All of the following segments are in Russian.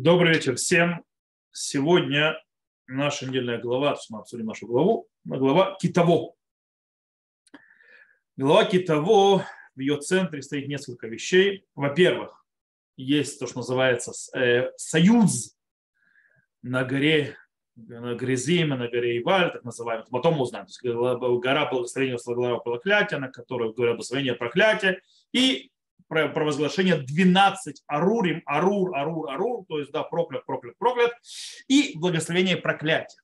Добрый вечер всем. Сегодня наша недельная глава, мы обсудим нашу главу, глава Китово. Глава Китово, в ее центре стоит несколько вещей. Во-первых, есть то, что называется э, союз на горе на горе Зима, на горе Иваль, так называемый. Потом мы узнаем. То есть гора благословения, гора проклятия, на которой говорят благословение проклятия. И провозглашение 12 арурим, арур, арур, арур, то есть да, проклят, проклят, проклят, и благословение проклятия.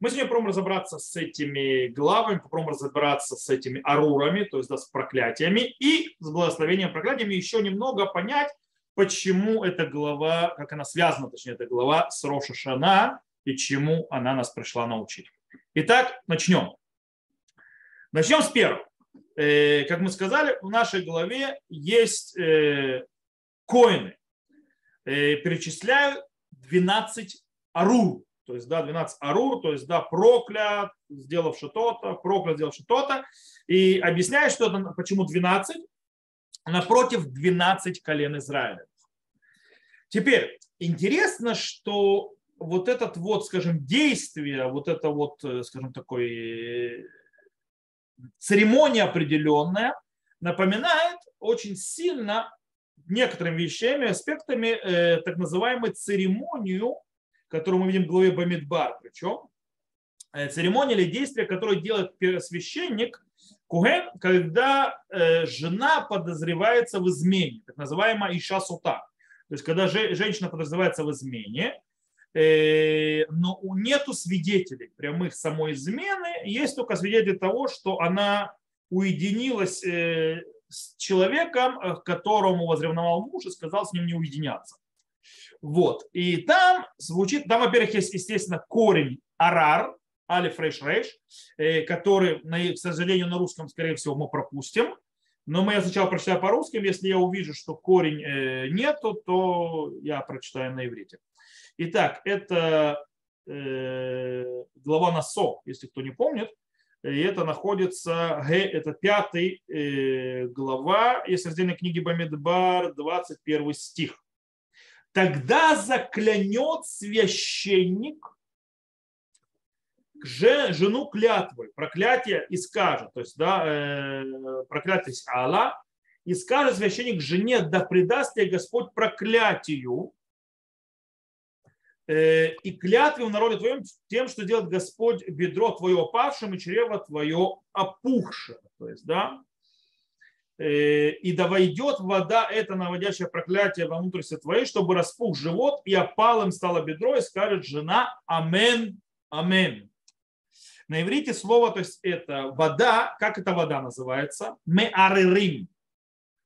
Мы сегодня попробуем разобраться с этими главами, попробуем разобраться с этими арурами, то есть да, с проклятиями, и с благословением проклятиями еще немного понять, почему эта глава, как она связана, точнее, эта глава с Роша Шана и чему она нас пришла научить. Итак, начнем. Начнем с первого. Э, как мы сказали, в нашей голове есть э, коины. Э, перечисляю 12 арур. То есть, да, 12 арур, то есть, да, проклят, сделавший то-то, проклят, сделавший то-то. И объясняю, что это, почему 12, напротив 12 колен Израиля. Теперь, интересно, что вот этот вот, скажем, действие, вот это вот, скажем, такой церемония определенная напоминает очень сильно некоторыми вещами, аспектами э, так называемой церемонию, которую мы видим в главе Бамидбар. Причем э, церемония или действие, которое делает священник Куген, когда э, жена подозревается в измене, так называемая Иша Сута. То есть, когда же, женщина подозревается в измене, но нету свидетелей прямых самой измены, есть только свидетели того, что она уединилась э, с человеком, э, которому возревновал муж и сказал с ним не уединяться. Вот. И там звучит, там, во-первых, есть, естественно, корень арар, алиф рейш рейш, который, к сожалению, на русском, скорее всего, мы пропустим. Но мы я сначала прочитаю по-русски, если я увижу, что корень нету, то я прочитаю на иврите. Итак, это э, глава Насо, если кто не помнит. И это находится, это пятый э, глава, есть раздельной книги Бамидбар, 21 стих. Тогда заклянет священник жену клятвы, проклятие и скажет, то есть да, э, проклятие Алла, и скажет священник жене, да предаст тебе Господь проклятию, и клятве в народе твоем тем, что делает Господь бедро твое опавшим и чрево твое опухшее. То есть, да, э, и да войдет вода, это наводящее проклятие во внутренности твоей, чтобы распух живот, и опалым стало бедро, и скажет жена Амен, Амен. На иврите слово, то есть это вода, как эта вода называется? Меарырим.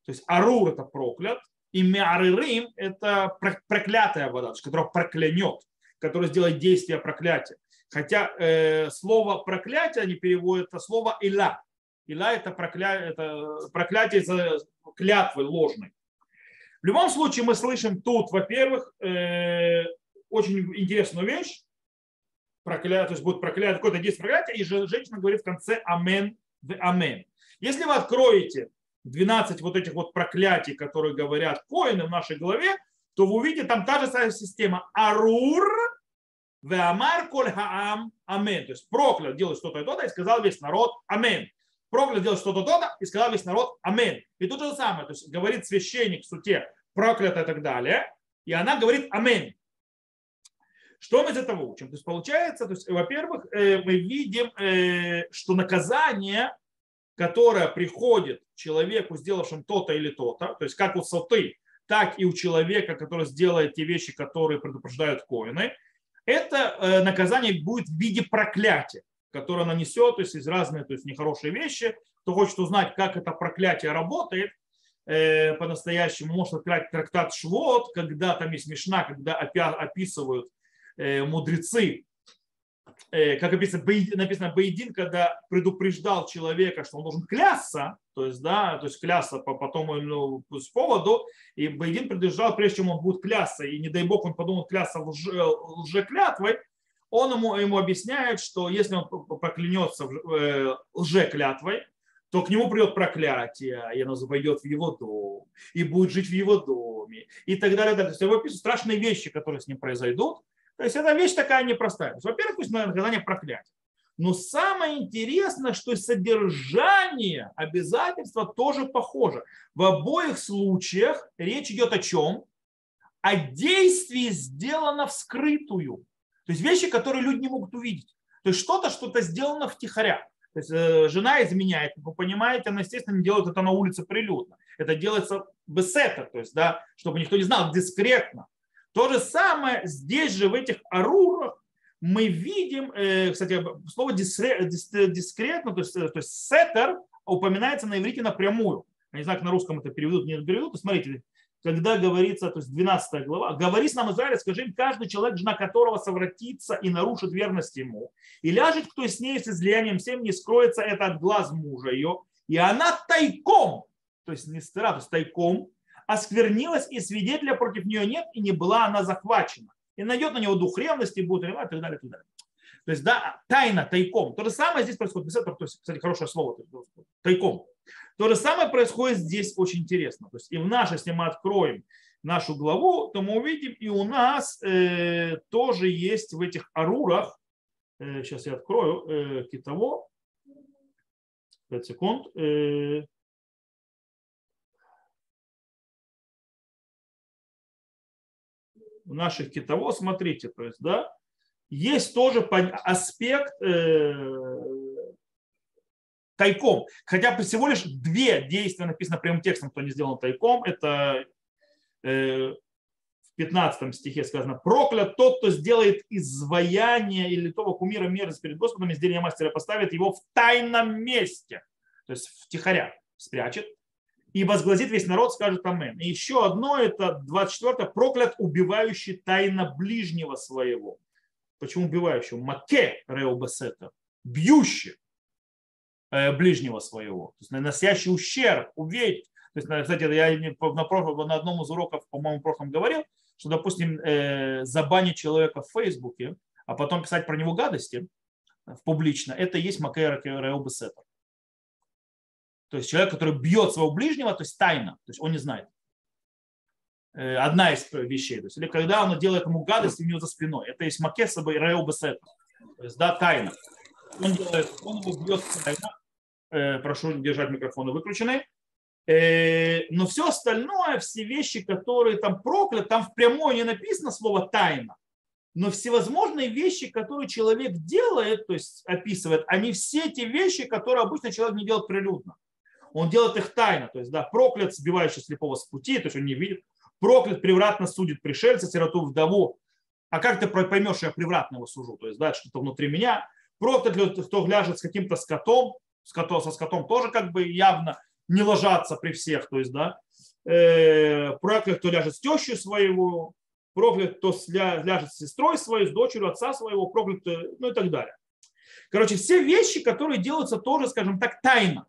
То есть арур это проклят, и меарырим – это проклятая вода, которая проклянет, которая сделает действие проклятия. Хотя э, слово проклятие они переводят это слово ила. Ила – это, прокля... это проклятие за клятвы ложной. В любом случае мы слышим тут, во-первых, э, очень интересную вещь, проклятие, то есть будет проклятие, какое-то действие проклятия, и женщина говорит в конце амен, в амен. Если вы откроете 12 вот этих вот проклятий, которые говорят коины в нашей голове, то вы увидите там та же самая система. Арур, Веамар коль хаам амен. То есть проклят делать что-то и то-то, и сказал весь народ амен. Проклят делать что-то то-то, и сказал весь народ амен. И тут же самое. То есть говорит священник в суте проклято и так далее. И она говорит амен. Что мы из этого учим? То есть получается, то есть, во-первых, э, мы видим, э, что наказание которая приходит человеку, сделавшему то-то или то-то, то есть как у соты, так и у человека, который сделает те вещи, которые предупреждают коины, это э, наказание будет в виде проклятия, которое нанесет, то есть из разных, то есть нехорошие вещи. Кто хочет узнать, как это проклятие работает, э, по-настоящему может открыть трактат Швот, когда там есть смешна, когда описывают э, мудрецы как написано, написано Бейдин, когда предупреждал человека, что он должен клясться, то есть, да, то есть клясться по, по тому ну, с поводу, и Бейдин предупреждал, прежде чем он будет клясться, и не дай бог он подумал клясться лже, лжеклятвой, он ему, ему объясняет, что если он поклянется э, лжеклятвой, то к нему придет проклятие, и оно войдет в его дом, и будет жить в его доме, и так далее. То есть его описывают страшные вещи, которые с ним произойдут. То есть эта вещь такая непростая. Во-первых, пусть наказание проклятие. Но самое интересное, что содержание обязательства тоже похоже. В обоих случаях речь идет о чем? О действии, сделано вскрытую. То есть вещи, которые люди не могут увидеть. То есть что-то, что-то сделано втихаря. То есть э, жена изменяет, вы понимаете, она, естественно, не делает это на улице прилюдно. Это делается бесетер, то есть, да, чтобы никто не знал, дискретно. То же самое здесь же, в этих арурах, мы видим, э, кстати, слово дискретно, то есть, то есть сеттер упоминается на иврите напрямую. Я не знаю, как на русском это переведут, не переведут. Смотрите, когда говорится, то есть 12 глава, говори с нам Израиля, скажи им, каждый человек, жена которого совратится и нарушит верность ему, и ляжет кто с ней с излиянием всем, не скроется это от глаз мужа ее, и она тайком, то есть не стыра, то есть тайком, осквернилась, и свидетеля против нее нет, и не была она захвачена и найдет на него дух ревности, будет ревновать и так далее, и так далее. То есть, да, тайна, тайком. То же самое здесь происходит. То есть, кстати, хорошее слово, тайком. То же самое происходит здесь очень интересно. То есть, и в наш, если мы откроем нашу главу, то мы увидим, и у нас э, тоже есть в этих арурах, э, сейчас я открою, э, китово, 5 секунд, э, наших китово, смотрите, то есть, да, есть тоже аспект э, тайком. Хотя всего лишь две действия написано прямым текстом, кто не сделал тайком. Это э, в 15 стихе сказано, проклят тот, кто сделает изваяние или того кумира мерзость перед Господом, изделие мастера поставит его в тайном месте, то есть в тихоря спрячет, и возгласит весь народ, скажет Амен. И еще одно, это 24 проклят убивающий тайно ближнего своего. Почему убивающего? Маке реобасета, бьющий э, ближнего своего, то есть наносящий ущерб, увеять. То есть, кстати, я на, прошлом, на одном из уроков, по-моему, прошлом говорил, что, допустим, э, забанить человека в Фейсбуке, а потом писать про него гадости в публично, это и есть Макера Реобасета. То есть человек, который бьет своего ближнего, то есть тайно, то есть он не знает. Э, одна из вещей. То есть, или когда он делает ему гадость у него за спиной. Это есть макесаба и реобесета. То есть, да, тайна. Он делает, он его бьет тайно. Э, прошу держать микрофоны выключены. Э, но все остальное, все вещи, которые там прокляты, там впрямую не написано слово тайна. Но всевозможные вещи, которые человек делает, то есть описывает, они все те вещи, которые обычно человек не делает прилюдно он делает их тайно, то есть, да, проклят, сбивающий слепого с пути, то есть он не видит, проклят, превратно судит пришельца, сироту, вдову. А как ты поймешь, что я превратно его сужу? То есть, да, что-то внутри меня. Проклят, кто ляжет с каким-то скотом, скотом, со скотом тоже как бы явно не ложатся при всех, то есть, да, э, проклят, кто ляжет с тещей своего, проклят, кто ляжет с сестрой своей, с дочерью отца своего, проклят, ну и так далее. Короче, все вещи, которые делаются тоже, скажем так, тайно.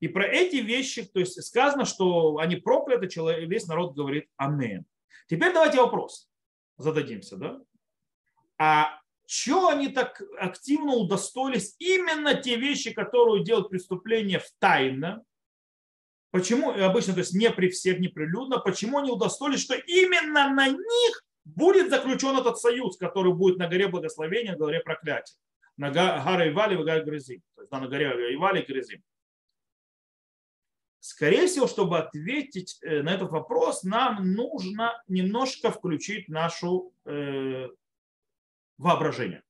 И про эти вещи, то есть сказано, что они прокляты, человек, весь народ говорит Амен. Теперь давайте вопрос зададимся. Да? А что они так активно удостоились именно те вещи, которые делают преступление в тайно? Почему, обычно, то есть не при всех, не прилюдно, почему они удостоились, что именно на них будет заключен этот союз, который будет на горе благословения, на горе проклятия. На горе Ивали, в горе Грызим. То есть на горе Ивали Грызим. Скорее всего, чтобы ответить э, на этот вопрос, нам нужно немножко включить нашу э, воображение.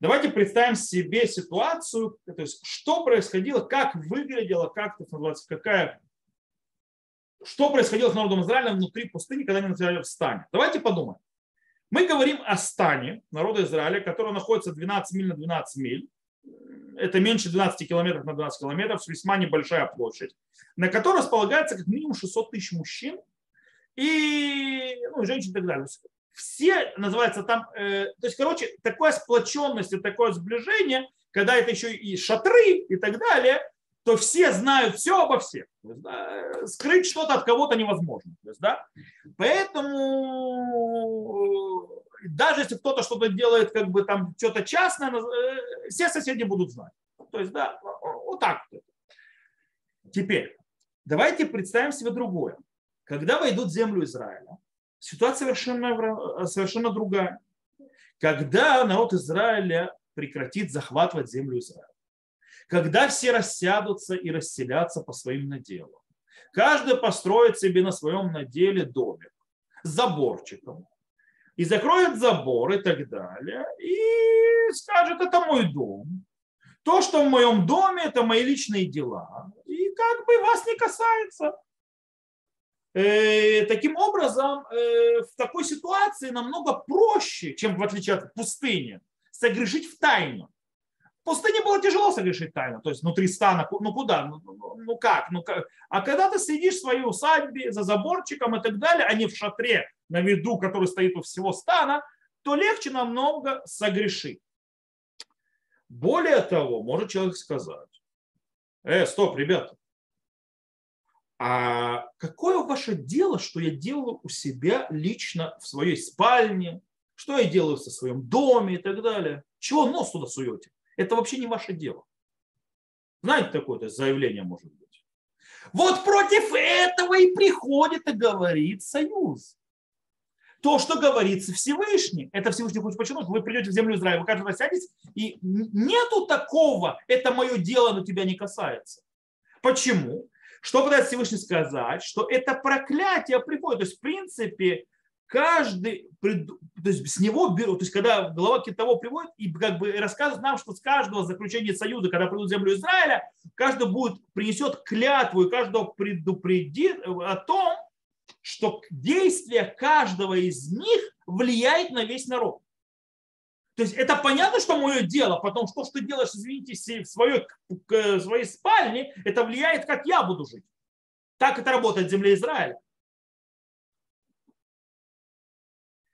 Давайте представим себе ситуацию, то есть что происходило, как выглядело, как это называется, какая, что происходило с народом Израиля внутри пустыни, когда они находились в стане. Давайте подумаем. Мы говорим о стане народа Израиля, который находится 12 миль на 12 миль это меньше 12 километров на 12 километров, весьма небольшая площадь, на которой располагается как минимум 600 тысяч мужчин и ну, женщин и так далее. Все, называется там, э, то есть, короче, такая сплоченность и такое сближение, когда это еще и шатры и так далее, то все знают все обо всех. есть, да, скрыть что-то от кого-то невозможно. То есть, да? Поэтому даже если кто-то что-то делает, как бы там что-то частное, э, все соседи будут знать. То есть, да, вот так. Теперь, давайте представим себе другое. Когда войдут в землю Израиля, ситуация совершенно, совершенно другая. Когда народ Израиля прекратит захватывать землю Израиля, когда все рассядутся и расселятся по своим наделам, каждый построит себе на своем наделе домик с заборчиком, и закроет забор и так далее, и скажет, это мой дом. То, что в моем доме, это мои личные дела, и как бы вас не касается. Э, таким образом, э, в такой ситуации намного проще, чем в отличие от пустыни, согрешить в тайну. В пустыне было тяжело согрешить тайну, то есть внутри стана, ну куда, ну, ну, ну как, ну как. А когда ты сидишь в своей усадьбе за заборчиком и так далее, а не в шатре на виду, который стоит у всего стана, то легче намного согрешить. Более того, может человек сказать, э, стоп, ребята, а какое ваше дело, что я делаю у себя лично в своей спальне, что я делаю со своем доме и так далее? Чего нос туда суете? Это вообще не ваше дело. Знаете, такое заявление может быть. Вот против этого и приходит и говорит союз то, что говорится Всевышний. Это Всевышний хочет подчеркнуть. Вы придете в землю Израиля, вы каждый сядете, и нету такого, это мое дело, но тебя не касается. Почему? Что пытается Всевышний сказать? Что это проклятие приходит. То есть, в принципе, каждый, то есть с него берут, то есть когда глава того приводит и как бы рассказывает нам, что с каждого заключения союза, когда придут в землю Израиля, каждый будет, принесет клятву и каждого предупредит о том, что действие каждого из них влияет на весь народ. То есть это понятно, что мое дело, потому что то, что ты делаешь, извините, в своей, в своей спальне, это влияет, как я буду жить. Так это работает в земле Израиля.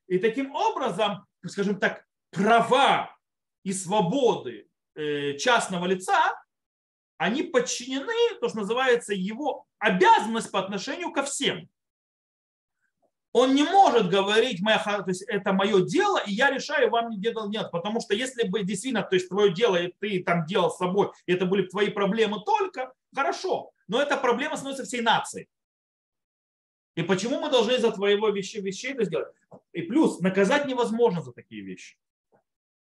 И таким образом, скажем так, права и свободы э, частного лица, они подчинены, то, что называется, его обязанность по отношению ко всем он не может говорить, моя, то есть это мое дело, и я решаю, вам не делал нет. Потому что если бы действительно, то есть твое дело, и ты там делал с собой, и это были твои проблемы только, хорошо. Но эта проблема становится всей нацией. И почему мы должны за твоего вещей, вещей это сделать? И плюс, наказать невозможно за такие вещи.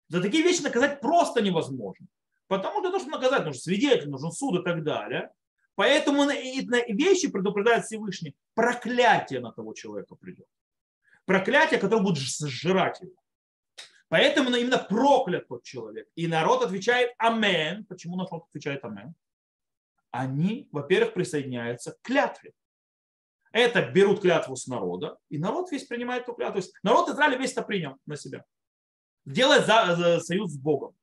За такие вещи наказать просто невозможно. Потому что то, что наказать, нужен свидетель, нужен суд и так далее. Поэтому на вещи предупреждает Всевышний. Проклятие на того человека придет. Проклятие, которое будет сжирать его. Поэтому именно проклят тот человек. И народ отвечает Амен. Почему народ отвечает Амен? Они, во-первых, присоединяются к клятве. Это берут клятву с народа, и народ весь принимает эту клятву. То есть народ Израиля весь это принял на себя. Делает за, за союз с Богом.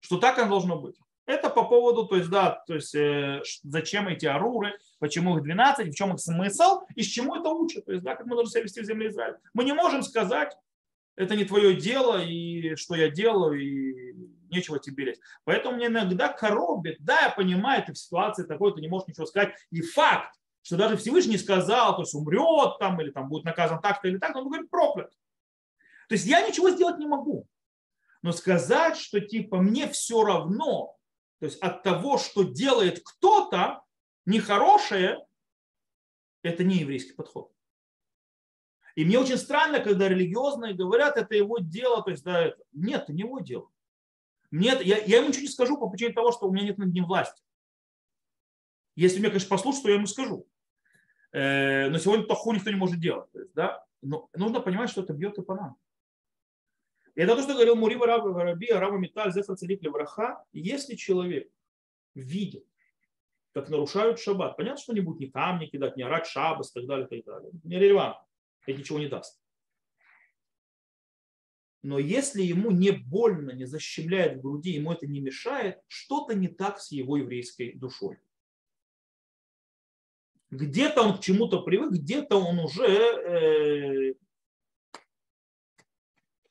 Что так оно должно быть. Это по поводу, то есть, да, то есть, э, зачем эти аруры, почему их 12, в чем их смысл и с чему это учат. То есть, да, как мы должны себя вести в земле Израиля. Мы не можем сказать, это не твое дело, и что я делаю, и нечего тебе лезть. Поэтому мне иногда коробит, да, я понимаю, ты в ситуации такой, ты не можешь ничего сказать. И факт, что даже Всевышний сказал, то есть умрет там, или там будет наказан так-то или так, он говорит проклят. То есть я ничего сделать не могу. Но сказать, что типа мне все равно, то есть от того, что делает кто-то нехорошее, это не еврейский подход. И мне очень странно, когда религиозные говорят, это его дело, то есть да, это. нет, это не его дело. Нет, я, я ему ничего не скажу по причине того, что у меня нет над ним власти. Если меня, конечно, послушать, то я ему скажу. Э, но сегодня таху никто не может делать. То есть, да? Но нужно понимать, что это бьет и по нам. И это то, что говорил Мурива Раба Раби, Раба Металь, Зефа Царик Левраха. Если человек видит, как нарушают шаббат, понятно, что не будет ни камни кидать, ни орать шаббас и так далее, и так далее. Не релевантно. Это ничего не даст. Но если ему не больно, не защемляет в груди, ему это не мешает, что-то не так с его еврейской душой. Где-то он к чему-то привык, где-то он уже э,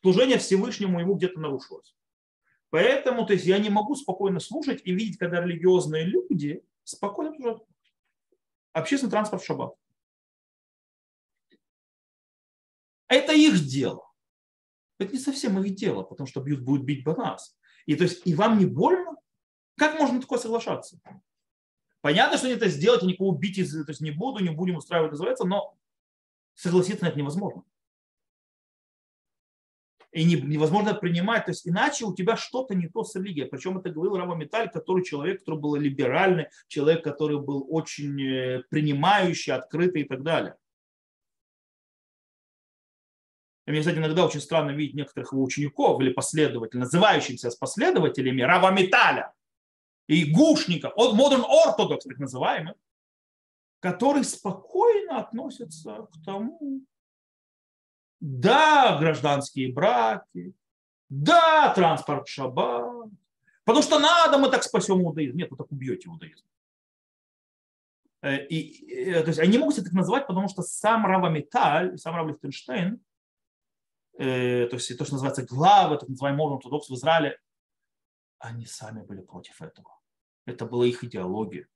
служение Всевышнему ему где-то нарушилось. Поэтому то есть, я не могу спокойно слушать и видеть, когда религиозные люди спокойно служат. Общественный транспорт в шаббат. Это их дело. Это не совсем их дело, потому что бьют, будут бить бы нас. И, то есть, и вам не больно? Как можно такое соглашаться? Понятно, что они это сделать, никого убить то есть не буду, не будем устраивать, называется, но согласиться на это невозможно. И невозможно принимать, то есть иначе у тебя что-то не то с религией. Причем это говорил Рава Металь, который человек, который был либеральный, человек, который был очень э, принимающий, открытый и так далее. И мне, кстати, иногда очень странно видеть некоторых его учеников или последователей, называющихся с последователями Рава Металя и гушников, Modern Orthodox, так называемых, которые спокойно относятся к тому, да, гражданские браки, да, транспорт шаббат, потому что надо, мы так спасем иудаизм. Нет, вы так убьете иудаизм. Э, и, э, то есть они могут себя так называть, потому что сам Рава Металь, сам Рав Лихтенштейн, э, то есть то, что называется главы, так называемый ортодокс в Израиле, они сами были против этого. Это была их идеология.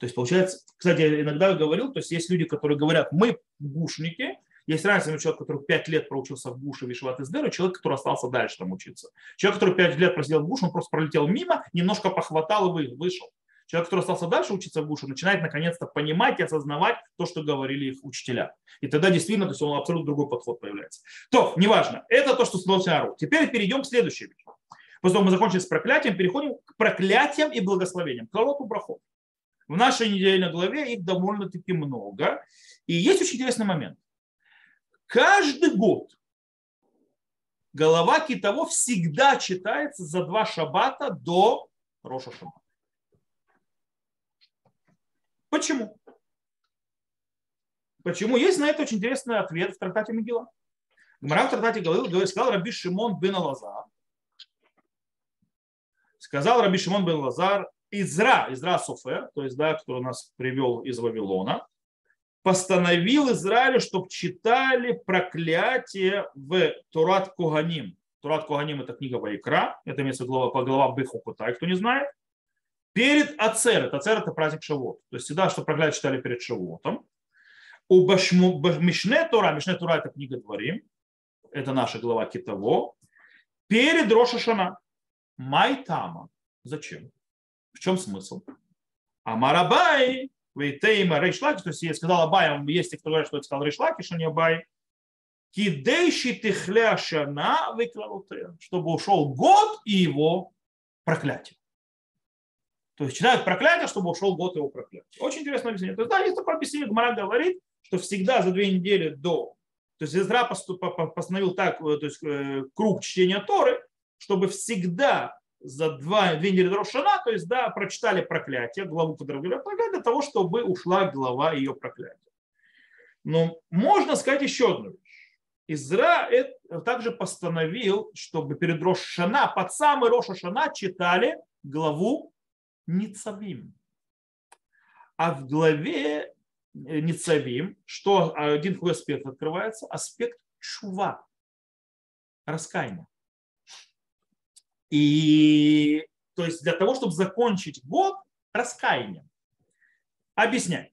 То есть, получается, кстати, иногда я говорил, то есть есть люди, которые говорят, мы гушники, есть разница между человеком, который 5 лет проучился в Гуше в Ишват Издер, и человек, который остался дальше там учиться. Человек, который 5 лет просидел в Гуше, он просто пролетел мимо, немножко похватал и вышел. Человек, который остался дальше учиться в Гуше, начинает наконец-то понимать и осознавать то, что говорили их учителя. И тогда действительно, то есть он абсолютно другой подход появляется. То, неважно, это то, что становится Ару. Теперь перейдем к следующей вещи. После того, мы закончили с проклятием, переходим к проклятиям и благословениям. Клалоту брахот. В нашей недельной главе их довольно-таки много. И есть очень интересный момент. Каждый год голова китово всегда читается за два шаббата до Роша Шаббата. Почему? Почему? Есть на это очень интересный ответ в трактате Мегила. Гмара в трактате говорил, сказал Раби Шимон бен Лазар, сказал Раби Шимон бен Лазар, Изра, Изра Софер, то есть, да, который нас привел из Вавилона, постановил Израилю, чтобы читали проклятие в Турат Коганим. Турат Коганим – это книга Вайкра, это имеется глава, по глава Бехукутай, кто не знает. Перед Ацерет, Ацерет – это праздник Шавуот. То есть всегда, что проклятие читали перед Шавуотом. ושבמשנה תורה, Мишне Тора – это книга Дварим, это наша глава Ки Таво. Перед Рош а-Шана, מאי טעמא. Зачем? В чем смысл? אמר אביי, ואיתימא ריש לקיש, то есть я сказал Абай, есть те, кто говорят, что это сказал Рейш Лакиш, что не Абай. כדי שתכלה שנה чтобы ушел год и его проклятие. То есть читают проклятие, чтобы ушел год его проклятия. Очень интересное объяснение. То есть, да, есть такое объяснение, Гмара говорит, что всегда за две недели до, то есть Изра постановил так, э, то есть э, круг чтения Торы, чтобы всегда за два, две недели Рошана, то есть, да, прочитали проклятие, главу, которая говорит проклятие, для того, чтобы ушла глава ее проклятия. Но можно сказать еще одну вещь. Изра также постановил, чтобы перед Рошана, под самый Рошашана читали главу Ницавим. А в главе э, Ницавим, что один такой аспект открывается, аспект чува, раскаяния. И то есть для того, чтобы закончить год раскаянием. Объясняю.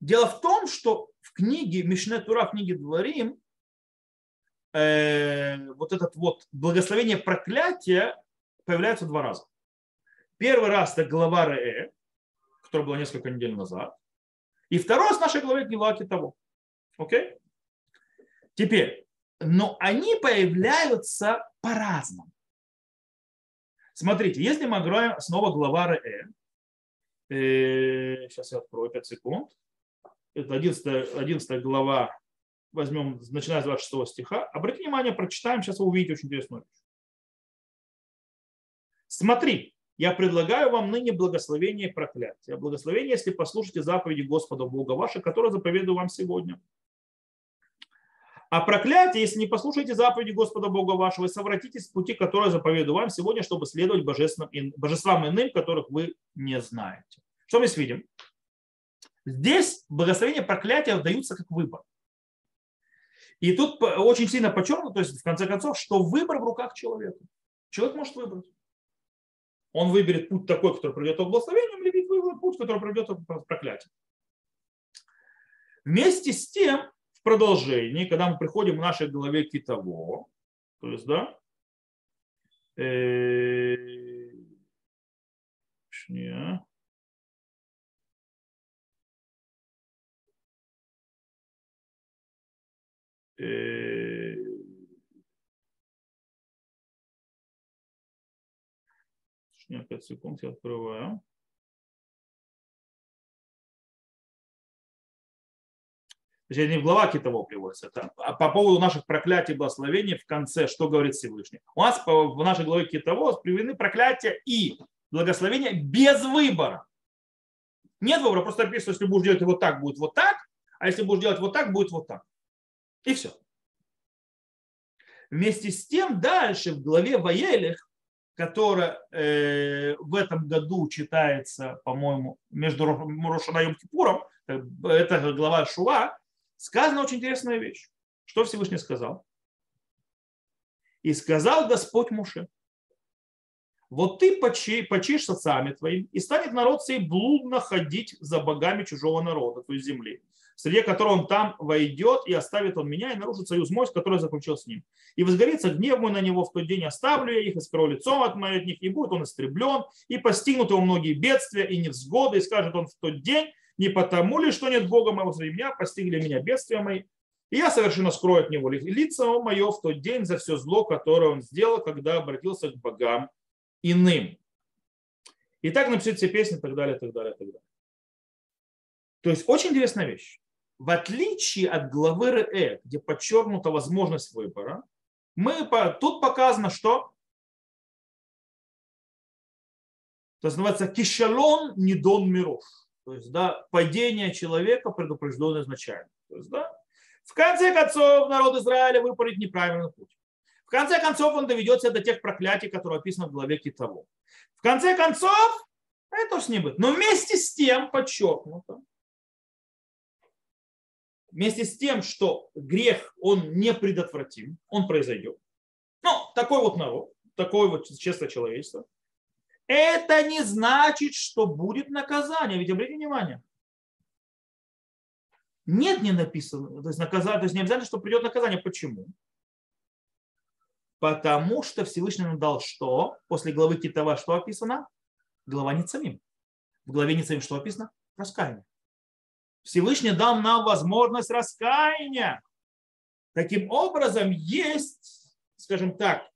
Дело в том, что в книге Мишне Тура, в книге Дворим, э, вот этот вот благословение проклятия появляется два раза. Первый раз это глава Ре, которая была несколько недель назад. И второй раз в нашей главе Гилаки того. Окей? Теперь, но они появляются по-разному. Смотрите, если мы играем снова глава Ре, э, сейчас я открою 5 секунд, это 11, 11 глава, возьмем, начиная с 26 стиха, обратите внимание, прочитаем, сейчас вы увидите очень интересную вещь. Смотри, я предлагаю вам ныне благословение и проклятие. Благословение, если послушаете заповеди Господа Бога вашего, которые заповедую вам сегодня. А проклятие, если не послушаете заповеди Господа Бога вашего, и совратитесь с пути, который заповедую вам сегодня, чтобы следовать божественным, божествам иным, которых вы не знаете. Что мы здесь видим? Здесь благословение проклятия даются как выбор. И тут очень сильно подчеркнуто, то есть в конце концов, что выбор в руках человека. Человек может выбрать. Он выберет путь такой, который придет к благословению, или выберет путь, который придет к проклятию. Вместе с тем, в продолжении, когда мы приходим в нашей голове к Китово, то есть, да, Шния. Э, Шния, 5 секунд, я открываю. Точнее, не в глава Китово приводится. Это а по поводу наших проклятий и благословений в конце, что говорит Всевышний. У нас в нашей главе Китово приведены проклятия и благословения без выбора. Нет выбора, просто написано, если будешь делать вот так, будет вот так, а если будешь делать вот так, будет вот так. И все. Вместе с тем дальше в главе Ваелих, которая э, в этом году читается, по-моему, между Рошана и Йом Кипуром, э, это глава Шуа, сказана очень интересная вещь. Что Всевышний сказал? И сказал Господь Муше, вот ты почи, почишь с отцами твоим, и станет народ сей блудно ходить за богами чужого народа, то есть земли, среди которого он там войдет, и оставит он меня, и нарушит союз мой, который я заключил с ним. И возгорится гнев мой на него в тот день, оставлю я их, и скрою лицом от моих них, и будет он истреблен, и постигнут его многие бедствия и невзгоды, и скажет он в тот день, не потому ли, что нет Бога моего среди меня, постигли меня бедствия мои, и я совершенно скрою от него лицо мое в тот день за все зло, которое он сделал, когда обратился к богам иным. И так написать все песни и так далее, и так далее, и так далее. То есть очень интересная вещь. В отличие от главы Ре, где подчеркнута возможность выбора, мы, тут показано, что то есть называется кишалон недон миров. То есть, да, падение человека предупреждено изначально. То есть, да, в конце концов, народ Израиля выпорит неправильный путь. В конце концов, он доведет себя до тех проклятий, которые описаны в главе Китово. В конце концов, это с ним будет. Но вместе с тем, подчеркнуто, вместе с тем, что грех, он не предотвратим, он произойдет. Ну, такой вот народ, такое вот честное человечество – это не значит, что будет наказание. Ведь обратите внимание, нет, не написано. То есть, наказание, то есть не обязательно, что придет наказание. Почему? Потому что Всевышний нам дал что? После главы Китова что описано? Глава Ницамим. В главе Ницамим что описано? Раскаяние. Всевышний дал нам возможность раскаяния. Таким образом, есть, скажем так,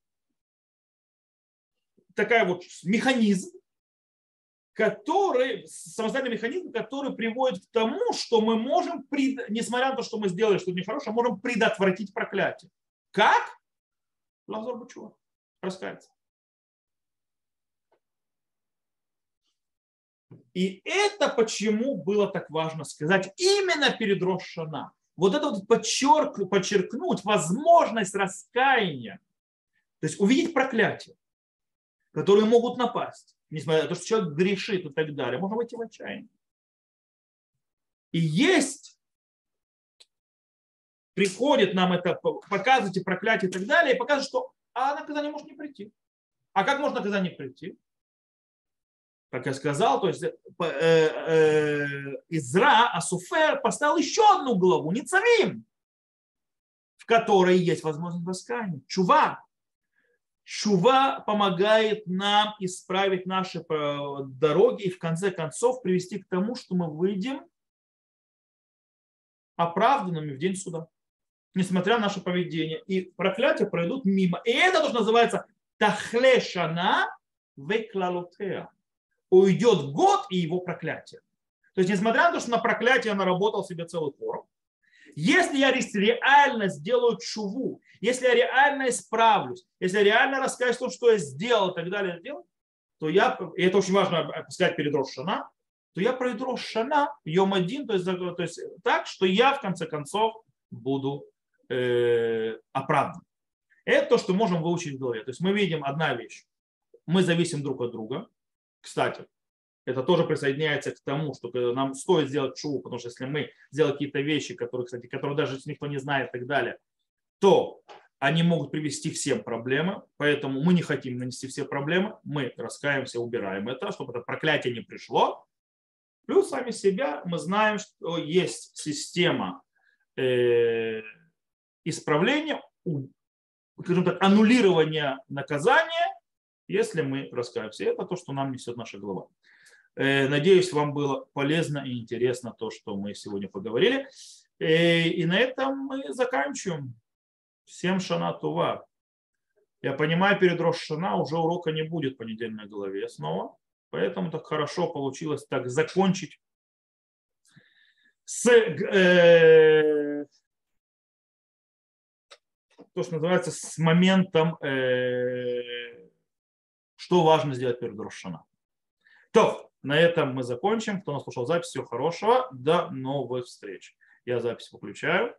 такая вот механизм, который, самостоятельный механизм, который приводит к тому, что мы можем, несмотря на то, что мы сделали что-то нехорошее, можем предотвратить проклятие. Как? Лазар Бучува. Раскаяться. И это почему было так важно сказать именно перед Рошана. Вот это вот подчерк, подчеркнуть возможность раскаяния. То есть увидеть проклятие которые могут напасть, несмотря на то, что человек грешит и так далее, можно войти в отчаяние. И есть, приходит нам это, показывать и проклятие и так далее, и показывает, что а наказание может не прийти. А как может наказание прийти? Как я сказал, то есть э, э, Изра, Асуфер поставил еще одну главу, не царим, в которой есть возможность раскаяния. Чува, Шува помогает нам исправить наши э, дороги и в конце концов привести к тому, что мы выйдем оправданными в день суда, несмотря на наше поведение. И проклятия пройдут мимо. И это тоже называется тахлешана веклалутеа. Уйдет год и его проклятие. То есть, несмотря на то, что на проклятие я наработал себе целый корм, если я реально сделаю чуву, если я реально исправлюсь, если я реально расскажу том, что я сделал и так далее, сделал, то я, и это очень важно сказать перед Рошана, то я пройду Рошана, Йом один, то есть, то есть так, что я в конце концов буду э, оправдан. Это то, что можем выучить в голове. То есть мы видим одна вещь. Мы зависим друг от друга. Кстати, это тоже присоединяется к тому, что нам стоит сделать шоу, потому что если мы сделаем какие-то вещи, которые, кстати, которые даже никто не знает и так далее, то они могут привести всем проблемы, поэтому мы не хотим нанести все проблемы, мы раскаемся, убираем это, чтобы это проклятие не пришло. Плюс сами себя мы знаем, что есть система э, исправления, скажем так, аннулирования наказания, если мы раскаемся. Это то, что нам несет наша голова. Э, надеюсь, вам было полезно и интересно то, что мы сегодня поговорили. Э, и на этом мы заканчиваем. Всем шана тува. Я понимаю, перед Рошана уже урока не будет по недельной голове снова. Поэтому так хорошо получилось так закончить с э, то, что называется, с моментом, э, что важно сделать перед Рошана. То, на этом мы закончим. Кто нас слушал запись, всего хорошего. До новых встреч. Я запись выключаю.